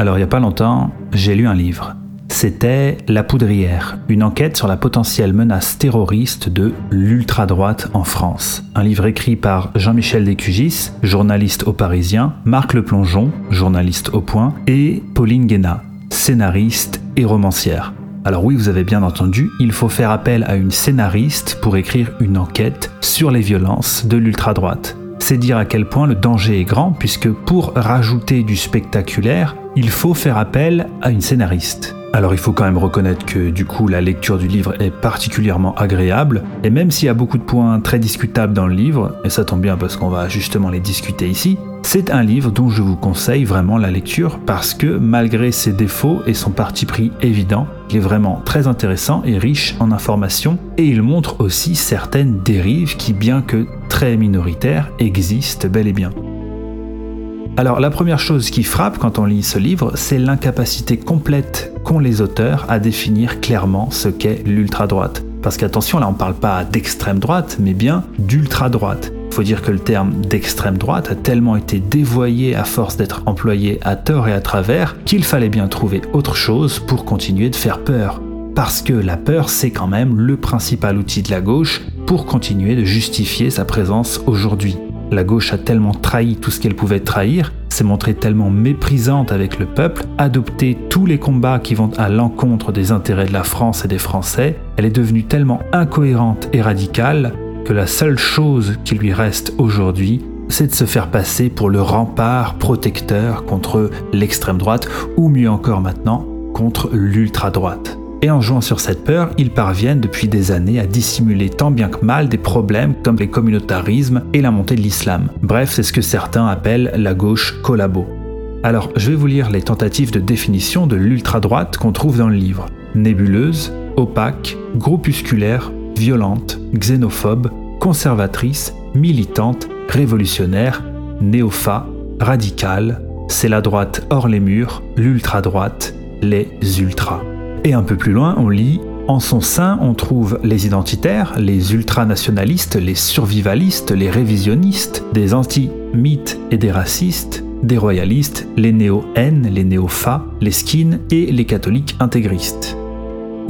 Alors il n'y a pas longtemps, j'ai lu un livre. C'était La Poudrière, une enquête sur la potentielle menace terroriste de l'ultra-droite en France. Un livre écrit par Jean-Michel Descugis, journaliste au Parisien, Marc Le Plongeon, journaliste au Point, et Pauline Guéna, scénariste et romancière. Alors oui, vous avez bien entendu, il faut faire appel à une scénariste pour écrire une enquête sur les violences de l'ultra-droite. C'est dire à quel point le danger est grand, puisque pour rajouter du spectaculaire, il faut faire appel à une scénariste. Alors il faut quand même reconnaître que du coup la lecture du livre est particulièrement agréable, et même s'il y a beaucoup de points très discutables dans le livre, et ça tombe bien parce qu'on va justement les discuter ici, c'est un livre dont je vous conseille vraiment la lecture parce que malgré ses défauts et son parti pris évident, il est vraiment très intéressant et riche en informations, et il montre aussi certaines dérives qui, bien que très minoritaires, existent bel et bien. Alors la première chose qui frappe quand on lit ce livre, c'est l'incapacité complète qu'ont les auteurs à définir clairement ce qu'est l'ultra-droite. Parce qu'attention, là on ne parle pas d'extrême droite, mais bien d'ultra-droite. Faut dire que le terme d'extrême droite a tellement été dévoyé à force d'être employé à tort et à travers qu'il fallait bien trouver autre chose pour continuer de faire peur. Parce que la peur, c'est quand même le principal outil de la gauche pour continuer de justifier sa présence aujourd'hui. La gauche a tellement trahi tout ce qu'elle pouvait trahir, s'est montrée tellement méprisante avec le peuple, adopté tous les combats qui vont à l'encontre des intérêts de la France et des Français, elle est devenue tellement incohérente et radicale la seule chose qui lui reste aujourd'hui, c'est de se faire passer pour le rempart protecteur contre l'extrême droite, ou mieux encore maintenant, contre l'ultra-droite. Et en jouant sur cette peur, ils parviennent depuis des années à dissimuler tant bien que mal des problèmes comme les communautarismes et la montée de l'islam. Bref, c'est ce que certains appellent la gauche collabo. Alors, je vais vous lire les tentatives de définition de l'ultra-droite qu'on trouve dans le livre. Nébuleuse, opaque, groupusculaire, violente, xénophobe, conservatrice, militante, révolutionnaire, néophat, radicale, c'est la droite hors les murs, l'ultra-droite, les ultras. Et un peu plus loin, on lit En son sein, on trouve les identitaires, les ultranationalistes, les survivalistes, les révisionnistes, des anti-mythes et des racistes, des royalistes, les néo-haines, les néo-fa, les skins et les catholiques intégristes.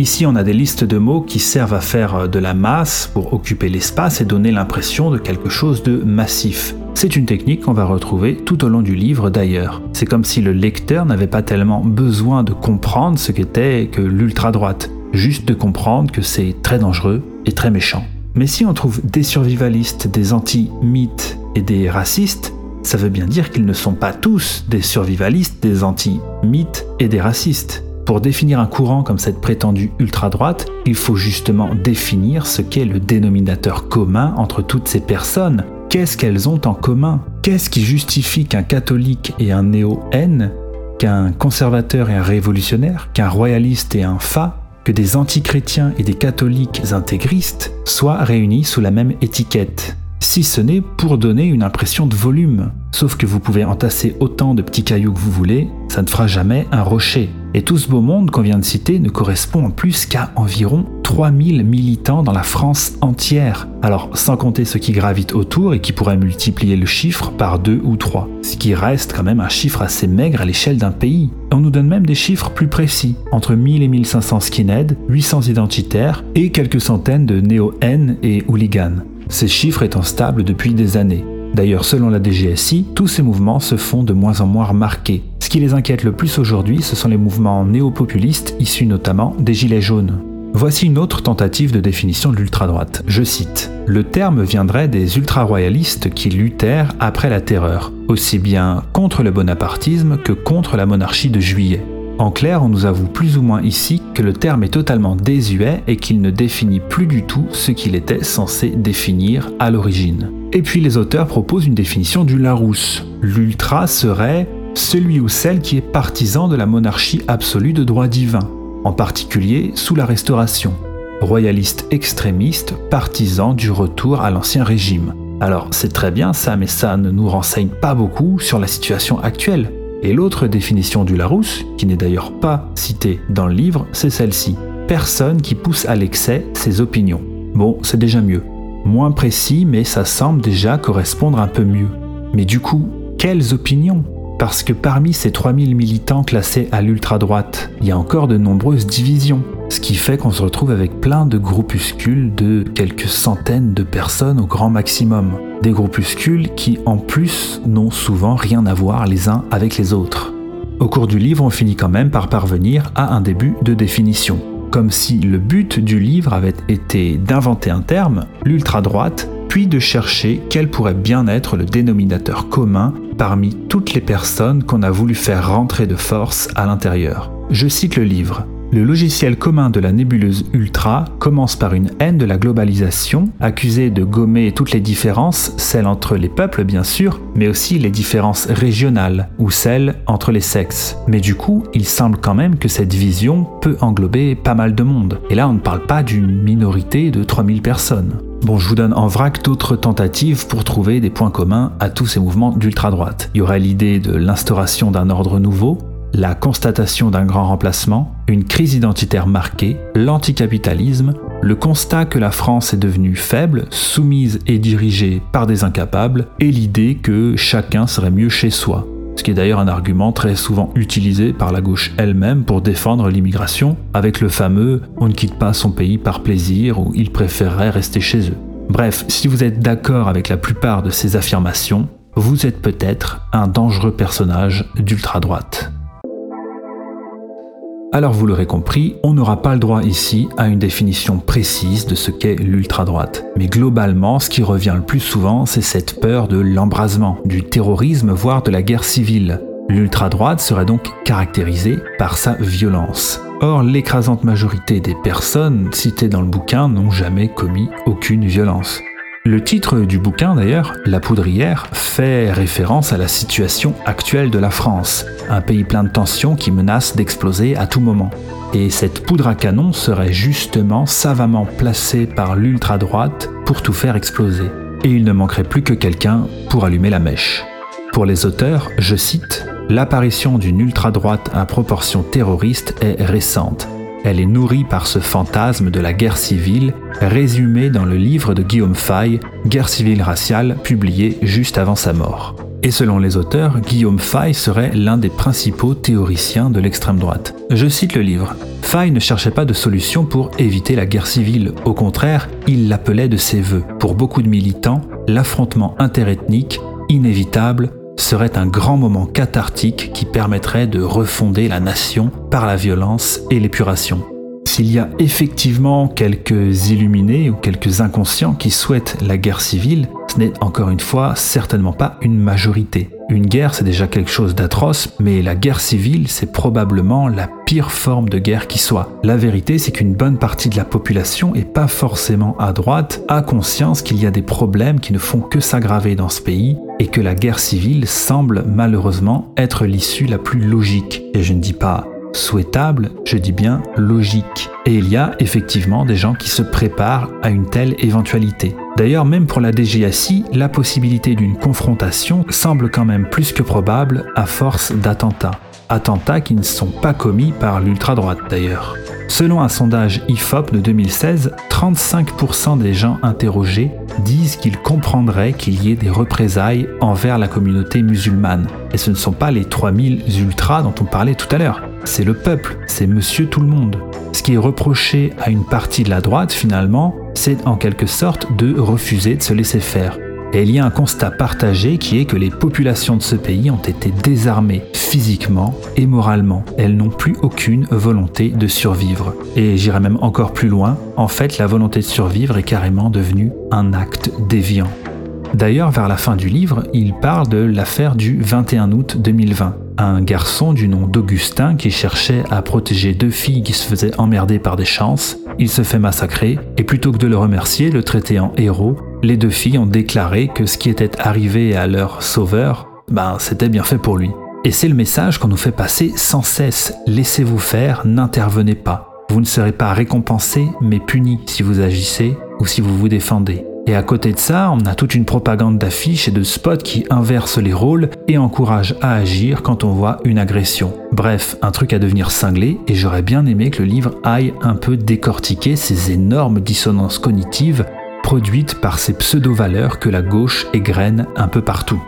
Ici, on a des listes de mots qui servent à faire de la masse pour occuper l'espace et donner l'impression de quelque chose de massif. C'est une technique qu'on va retrouver tout au long du livre d'ailleurs. C'est comme si le lecteur n'avait pas tellement besoin de comprendre ce qu'était que l'ultra-droite, juste de comprendre que c'est très dangereux et très méchant. Mais si on trouve des survivalistes, des anti-mythes et des racistes, ça veut bien dire qu'ils ne sont pas tous des survivalistes, des anti-mythes et des racistes. Pour définir un courant comme cette prétendue ultra-droite, il faut justement définir ce qu'est le dénominateur commun entre toutes ces personnes, Qu'est-ce qu'elles ont en commun? Qu'est-ce qui justifie qu'un catholique et un néo-haine, qu'un conservateur et un révolutionnaire, qu'un royaliste et un fa, que des antichrétiens et des catholiques intégristes soient réunis sous la même étiquette? Si ce n'est pour donner une impression de volume. Sauf que vous pouvez entasser autant de petits cailloux que vous voulez, ça ne fera jamais un rocher. Et tout ce beau monde qu'on vient de citer ne correspond en plus qu'à environ 3000 militants dans la France entière. Alors, sans compter ceux qui gravitent autour et qui pourraient multiplier le chiffre par deux ou trois. Ce qui reste quand même un chiffre assez maigre à l'échelle d'un pays. On nous donne même des chiffres plus précis, entre 1000 et 1500 skinheads, 800 identitaires et quelques centaines de néo-N et hooligans ces chiffres étant stables depuis des années. D'ailleurs, selon la DGSI, tous ces mouvements se font de moins en moins remarqués. Ce qui les inquiète le plus aujourd'hui, ce sont les mouvements néo-populistes issus notamment des Gilets jaunes. Voici une autre tentative de définition de l'ultra-droite. Je cite Le terme viendrait des ultra-royalistes qui luttèrent après la terreur, aussi bien contre le bonapartisme que contre la monarchie de juillet. En clair, on nous avoue plus ou moins ici que le terme est totalement désuet et qu'il ne définit plus du tout ce qu'il était censé définir à l'origine. Et puis les auteurs proposent une définition du Larousse. L'ultra serait celui ou celle qui est partisan de la monarchie absolue de droit divin, en particulier sous la Restauration. Royaliste extrémiste, partisan du retour à l'ancien régime. Alors c'est très bien ça, mais ça ne nous renseigne pas beaucoup sur la situation actuelle. Et l'autre définition du Larousse, qui n'est d'ailleurs pas citée dans le livre, c'est celle-ci. Personne qui pousse à l'excès ses opinions. Bon, c'est déjà mieux. Moins précis, mais ça semble déjà correspondre un peu mieux. Mais du coup, quelles opinions? Parce que parmi ces 3000 militants classés à l'ultra-droite, il y a encore de nombreuses divisions. Ce qui fait qu'on se retrouve avec plein de groupuscules de quelques centaines de personnes au grand maximum. Des groupuscules qui en plus n'ont souvent rien à voir les uns avec les autres. Au cours du livre, on finit quand même par parvenir à un début de définition. Comme si le but du livre avait été d'inventer un terme, l'ultra-droite, puis de chercher quel pourrait bien être le dénominateur commun parmi toutes les personnes qu'on a voulu faire rentrer de force à l'intérieur. Je cite le livre. Le logiciel commun de la nébuleuse Ultra commence par une haine de la globalisation, accusée de gommer toutes les différences, celles entre les peuples bien sûr, mais aussi les différences régionales ou celles entre les sexes. Mais du coup, il semble quand même que cette vision peut englober pas mal de monde. Et là, on ne parle pas d'une minorité de 3000 personnes. Bon, je vous donne en vrac d'autres tentatives pour trouver des points communs à tous ces mouvements d'ultra-droite. Il y aurait l'idée de l'instauration d'un ordre nouveau, la constatation d'un grand remplacement, une crise identitaire marquée, l'anticapitalisme, le constat que la France est devenue faible, soumise et dirigée par des incapables, et l'idée que chacun serait mieux chez soi. Ce qui est d'ailleurs un argument très souvent utilisé par la gauche elle-même pour défendre l'immigration, avec le fameux on ne quitte pas son pays par plaisir ou il préférerait rester chez eux. Bref, si vous êtes d'accord avec la plupart de ces affirmations, vous êtes peut-être un dangereux personnage d'ultra-droite. Alors vous l'aurez compris, on n'aura pas le droit ici à une définition précise de ce qu'est l'ultra-droite. Mais globalement, ce qui revient le plus souvent, c'est cette peur de l'embrasement, du terrorisme, voire de la guerre civile. L'ultra-droite serait donc caractérisée par sa violence. Or, l'écrasante majorité des personnes citées dans le bouquin n'ont jamais commis aucune violence. Le titre du bouquin d'ailleurs, La Poudrière, fait référence à la situation actuelle de la France, un pays plein de tensions qui menace d'exploser à tout moment. Et cette poudre à canon serait justement savamment placée par l'ultra-droite pour tout faire exploser. Et il ne manquerait plus que quelqu'un pour allumer la mèche. Pour les auteurs, je cite, L'apparition d'une ultra-droite à proportion terroriste est récente elle est nourrie par ce fantasme de la guerre civile, résumé dans le livre de Guillaume Fay, Guerre civile raciale, publié juste avant sa mort. Et selon les auteurs, Guillaume Fay serait l'un des principaux théoriciens de l'extrême droite. Je cite le livre. Fay ne cherchait pas de solution pour éviter la guerre civile, au contraire, il l'appelait de ses voeux. Pour beaucoup de militants, l'affrontement interethnique, inévitable, serait un grand moment cathartique qui permettrait de refonder la nation par la violence et l'épuration. S'il y a effectivement quelques illuminés ou quelques inconscients qui souhaitent la guerre civile, ce n'est encore une fois certainement pas une majorité. Une guerre, c'est déjà quelque chose d'atroce, mais la guerre civile, c'est probablement la pire forme de guerre qui soit. La vérité, c'est qu'une bonne partie de la population, et pas forcément à droite, a conscience qu'il y a des problèmes qui ne font que s'aggraver dans ce pays, et que la guerre civile semble malheureusement être l'issue la plus logique. Et je ne dis pas souhaitable, je dis bien logique. Et il y a effectivement des gens qui se préparent à une telle éventualité. D'ailleurs, même pour la DGSI, la possibilité d'une confrontation semble quand même plus que probable à force d'attentats. Attentats qui ne sont pas commis par l'ultra-droite d'ailleurs. Selon un sondage IFOP de 2016, 35% des gens interrogés disent qu'ils comprendraient qu'il y ait des représailles envers la communauté musulmane. Et ce ne sont pas les 3000 ultras dont on parlait tout à l'heure, c'est le peuple, c'est monsieur tout le monde. Ce qui est reproché à une partie de la droite finalement, c'est en quelque sorte de refuser de se laisser faire. Et il y a un constat partagé qui est que les populations de ce pays ont été désarmées physiquement et moralement. Elles n'ont plus aucune volonté de survivre. Et j'irai même encore plus loin, en fait la volonté de survivre est carrément devenue un acte déviant. D'ailleurs, vers la fin du livre, il parle de l'affaire du 21 août 2020. Un garçon du nom d'Augustin qui cherchait à protéger deux filles qui se faisaient emmerder par des chances, il se fait massacrer, et plutôt que de le remercier, le traiter en héros, les deux filles ont déclaré que ce qui était arrivé à leur sauveur, ben c'était bien fait pour lui. Et c'est le message qu'on nous fait passer sans cesse. Laissez-vous faire, n'intervenez pas. Vous ne serez pas récompensé, mais puni si vous agissez ou si vous vous défendez. Et à côté de ça, on a toute une propagande d'affiches et de spots qui inversent les rôles et encouragent à agir quand on voit une agression. Bref, un truc à devenir cinglé, et j'aurais bien aimé que le livre aille un peu décortiquer ces énormes dissonances cognitives produites par ces pseudo-valeurs que la gauche égrène un peu partout.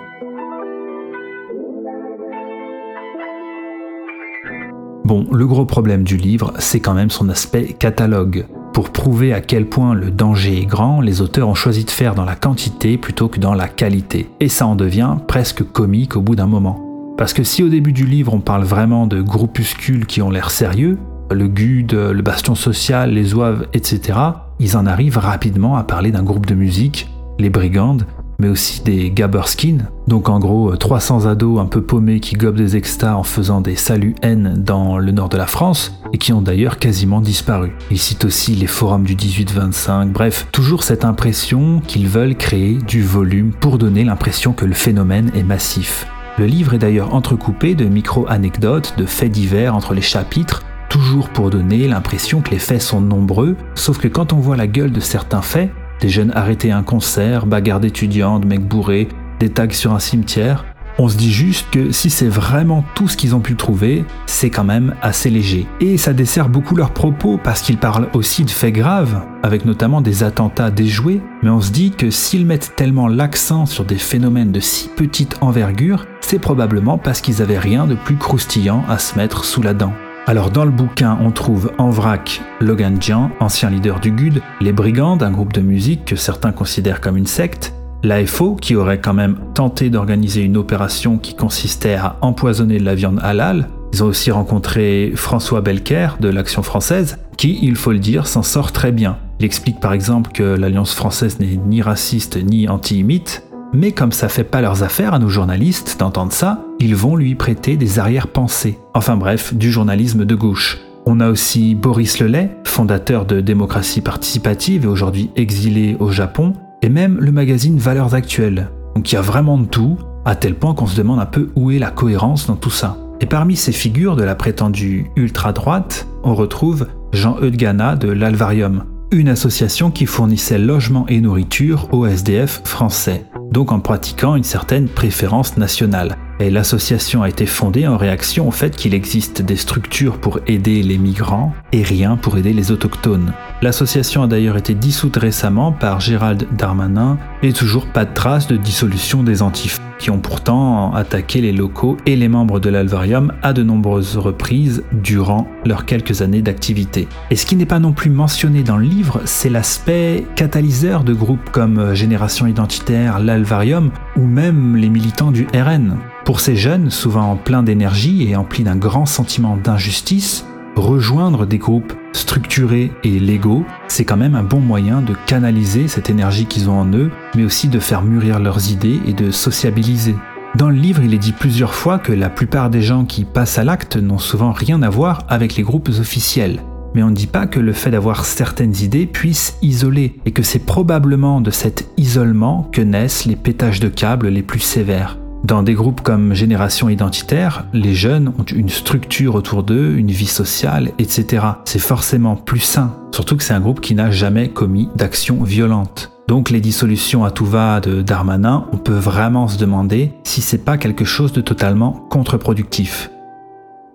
Bon, le gros problème du livre, c'est quand même son aspect catalogue. Pour prouver à quel point le danger est grand, les auteurs ont choisi de faire dans la quantité plutôt que dans la qualité. Et ça en devient presque comique au bout d'un moment. Parce que si au début du livre on parle vraiment de groupuscules qui ont l'air sérieux, le GUD, le Bastion Social, les Oeuvres, etc., ils en arrivent rapidement à parler d'un groupe de musique, les Brigandes, mais aussi des Gabberskin, donc en gros 300 ados un peu paumés qui gobent des extas en faisant des saluts N dans le nord de la France, et qui ont d'ailleurs quasiment disparu. Ils citent aussi les forums du 18-25, bref, toujours cette impression qu'ils veulent créer du volume pour donner l'impression que le phénomène est massif. Le livre est d'ailleurs entrecoupé de micro-anecdotes, de faits divers entre les chapitres, toujours pour donner l'impression que les faits sont nombreux, sauf que quand on voit la gueule de certains faits, des jeunes arrêtés à un concert, bagarres d'étudiants, mecs bourrés, des tags sur un cimetière, on se dit juste que si c'est vraiment tout ce qu'ils ont pu trouver, c'est quand même assez léger. Et ça dessert beaucoup leurs propos parce qu'ils parlent aussi de faits graves, avec notamment des attentats déjoués, mais on se dit que s'ils mettent tellement l'accent sur des phénomènes de si petite envergure, c'est probablement parce qu'ils avaient rien de plus croustillant à se mettre sous la dent. Alors dans le bouquin, on trouve en vrac Logan Jian, ancien leader du GUD, les Brigands, un groupe de musique que certains considèrent comme une secte, L'AFO, qui aurait quand même tenté d'organiser une opération qui consistait à empoisonner de la viande halal. Ils ont aussi rencontré François Belker de l'Action française, qui, il faut le dire, s'en sort très bien. Il explique par exemple que l'Alliance française n'est ni raciste ni anti-imite, mais comme ça fait pas leurs affaires à nos journalistes d'entendre ça, ils vont lui prêter des arrière-pensées. Enfin bref, du journalisme de gauche. On a aussi Boris Lelay, fondateur de Démocratie participative et aujourd'hui exilé au Japon, et même le magazine Valeurs Actuelles. Donc il y a vraiment de tout, à tel point qu'on se demande un peu où est la cohérence dans tout ça. Et parmi ces figures de la prétendue ultra-droite, on retrouve Jean Eudgana de l'Alvarium, une association qui fournissait logement et nourriture aux SDF français, donc en pratiquant une certaine préférence nationale. Et l'association a été fondée en réaction au fait qu'il existe des structures pour aider les migrants et rien pour aider les autochtones. L'association a d'ailleurs été dissoute récemment par Gérald Darmanin et toujours pas de trace de dissolution des Antifs, qui ont pourtant attaqué les locaux et les membres de l'Alvarium à de nombreuses reprises durant leurs quelques années d'activité. Et ce qui n'est pas non plus mentionné dans le livre, c'est l'aspect catalyseur de groupes comme Génération Identitaire, l'Alvarium ou même les militants du RN. Pour ces jeunes, souvent pleins d'énergie et emplis d'un grand sentiment d'injustice, rejoindre des groupes structurés et légaux, c'est quand même un bon moyen de canaliser cette énergie qu'ils ont en eux, mais aussi de faire mûrir leurs idées et de sociabiliser. Dans le livre, il est dit plusieurs fois que la plupart des gens qui passent à l'acte n'ont souvent rien à voir avec les groupes officiels. Mais on ne dit pas que le fait d'avoir certaines idées puisse isoler, et que c'est probablement de cet isolement que naissent les pétages de câbles les plus sévères. Dans des groupes comme Génération Identitaire, les jeunes ont une structure autour d'eux, une vie sociale, etc. C'est forcément plus sain, surtout que c'est un groupe qui n'a jamais commis d'action violente. Donc les dissolutions à tout va de Darmanin, on peut vraiment se demander si c'est pas quelque chose de totalement contre-productif.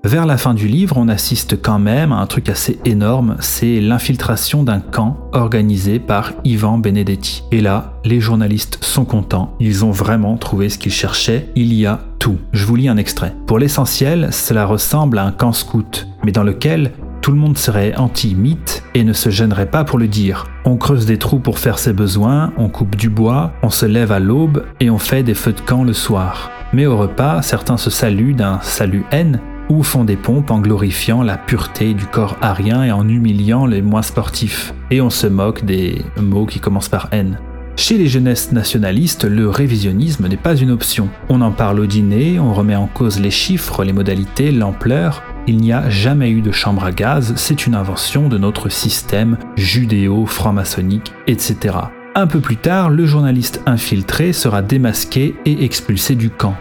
Vers la fin du livre, on assiste quand même à un truc assez énorme, c'est l'infiltration d'un camp organisé par Ivan Benedetti. Et là, les journalistes sont contents, ils ont vraiment trouvé ce qu'ils cherchaient, il y a tout. Je vous lis un extrait. Pour l'essentiel, cela ressemble à un camp scout, mais dans lequel tout le monde serait anti-mythe et ne se gênerait pas pour le dire. On creuse des trous pour faire ses besoins, on coupe du bois, on se lève à l'aube et on fait des feux de camp le soir. Mais au repas, certains se saluent d'un salut haine ou font des pompes en glorifiant la pureté du corps arien et en humiliant les moins sportifs. Et on se moque des mots qui commencent par N. Chez les jeunesses nationalistes, le révisionnisme n'est pas une option. On en parle au dîner, on remet en cause les chiffres, les modalités, l'ampleur. Il n'y a jamais eu de chambre à gaz, c'est une invention de notre système judéo-franc-maçonnique, etc. Un peu plus tard, le journaliste infiltré sera démasqué et expulsé du camp.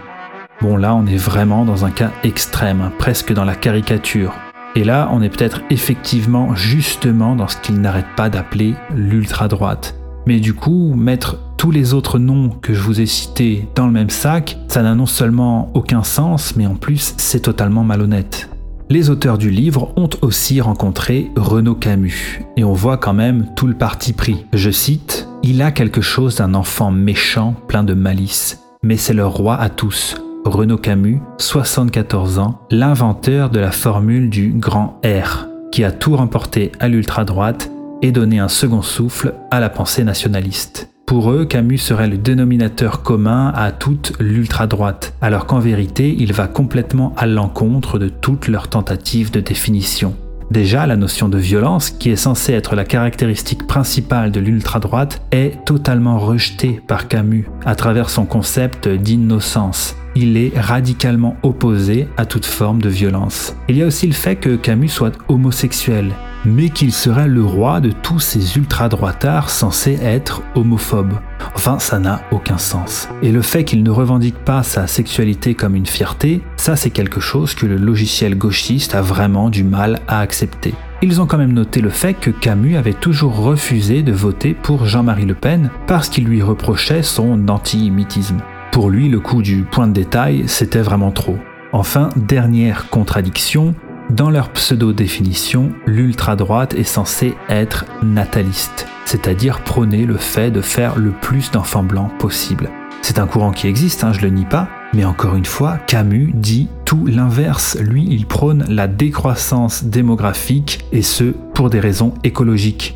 Bon là, on est vraiment dans un cas extrême, presque dans la caricature. Et là, on est peut-être effectivement justement dans ce qu'il n'arrête pas d'appeler l'ultra-droite. Mais du coup, mettre tous les autres noms que je vous ai cités dans le même sac, ça n'a non seulement aucun sens, mais en plus c'est totalement malhonnête. Les auteurs du livre ont aussi rencontré Renaud Camus, et on voit quand même tout le parti pris. Je cite, Il a quelque chose d'un enfant méchant, plein de malice, mais c'est le roi à tous, Renaud Camus, 74 ans, l'inventeur de la formule du grand R, qui a tout remporté à l'ultra-droite et donné un second souffle à la pensée nationaliste. Pour eux, Camus serait le dénominateur commun à toute l'ultra-droite, alors qu'en vérité, il va complètement à l'encontre de toutes leurs tentatives de définition. Déjà, la notion de violence, qui est censée être la caractéristique principale de l'ultra-droite, est totalement rejetée par Camus à travers son concept d'innocence. Il est radicalement opposé à toute forme de violence. Il y a aussi le fait que Camus soit homosexuel, mais qu'il serait le roi de tous ces ultra-droitards censés être homophobes. Enfin, ça n'a aucun sens. Et le fait qu'il ne revendique pas sa sexualité comme une fierté, ça c'est quelque chose que le logiciel gauchiste a vraiment du mal à accepter. Ils ont quand même noté le fait que Camus avait toujours refusé de voter pour Jean-Marie Le Pen parce qu'il lui reprochait son anti-imitisme. Pour lui, le coup du point de détail, c'était vraiment trop. Enfin, dernière contradiction, dans leur pseudo-définition, l'ultra-droite est censée être nataliste, c'est-à-dire prôner le fait de faire le plus d'enfants blancs possible. C'est un courant qui existe, hein, je le nie pas, mais encore une fois, Camus dit tout l'inverse. Lui, il prône la décroissance démographique, et ce, pour des raisons écologiques.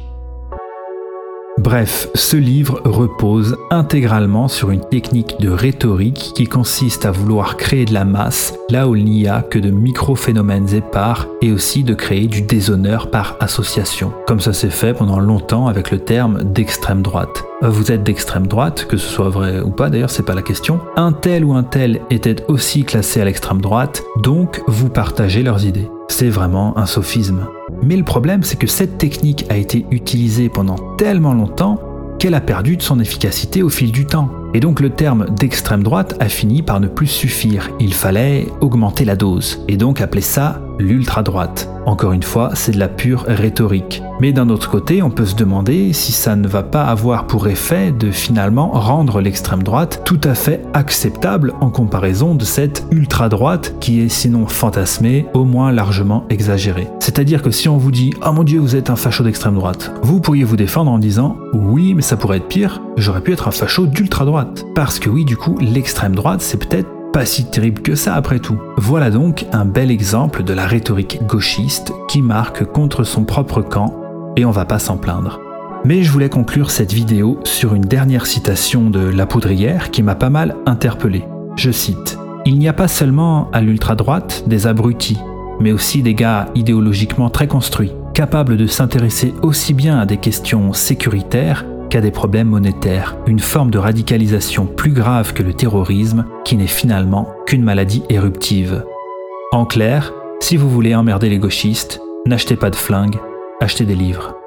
Bref, ce livre repose intégralement sur une technique de rhétorique qui consiste à vouloir créer de la masse là où il n'y a que de micro-phénomènes épars et aussi de créer du déshonneur par association, comme ça s'est fait pendant longtemps avec le terme d'extrême droite. Vous êtes d'extrême droite, que ce soit vrai ou pas d'ailleurs, c'est pas la question. Un tel ou un tel était aussi classé à l'extrême droite, donc vous partagez leurs idées. C'est vraiment un sophisme. Mais le problème, c'est que cette technique a été utilisée pendant tellement longtemps qu'elle a perdu de son efficacité au fil du temps. Et donc le terme d'extrême droite a fini par ne plus suffire. Il fallait augmenter la dose, et donc appeler ça l'ultra-droite. Encore une fois, c'est de la pure rhétorique. Mais d'un autre côté, on peut se demander si ça ne va pas avoir pour effet de finalement rendre l'extrême droite tout à fait acceptable en comparaison de cette ultra-droite qui est sinon fantasmée, au moins largement exagérée. C'est-à-dire que si on vous dit ⁇ Oh mon dieu, vous êtes un facho d'extrême droite ⁇ vous pourriez vous défendre en disant ⁇ Oui, mais ça pourrait être pire, j'aurais pu être un facho d'ultra-droite. Parce que oui, du coup, l'extrême droite, c'est peut-être pas si terrible que ça après tout. Voilà donc un bel exemple de la rhétorique gauchiste qui marque contre son propre camp, et on va pas s'en plaindre. Mais je voulais conclure cette vidéo sur une dernière citation de La Poudrière qui m'a pas mal interpellé. Je cite Il n'y a pas seulement à l'ultra-droite des abrutis, mais aussi des gars idéologiquement très construits, capables de s'intéresser aussi bien à des questions sécuritaires qu'à des problèmes monétaires, une forme de radicalisation plus grave que le terrorisme qui n'est finalement qu'une maladie éruptive. En clair, si vous voulez emmerder les gauchistes, n'achetez pas de flingues, achetez des livres.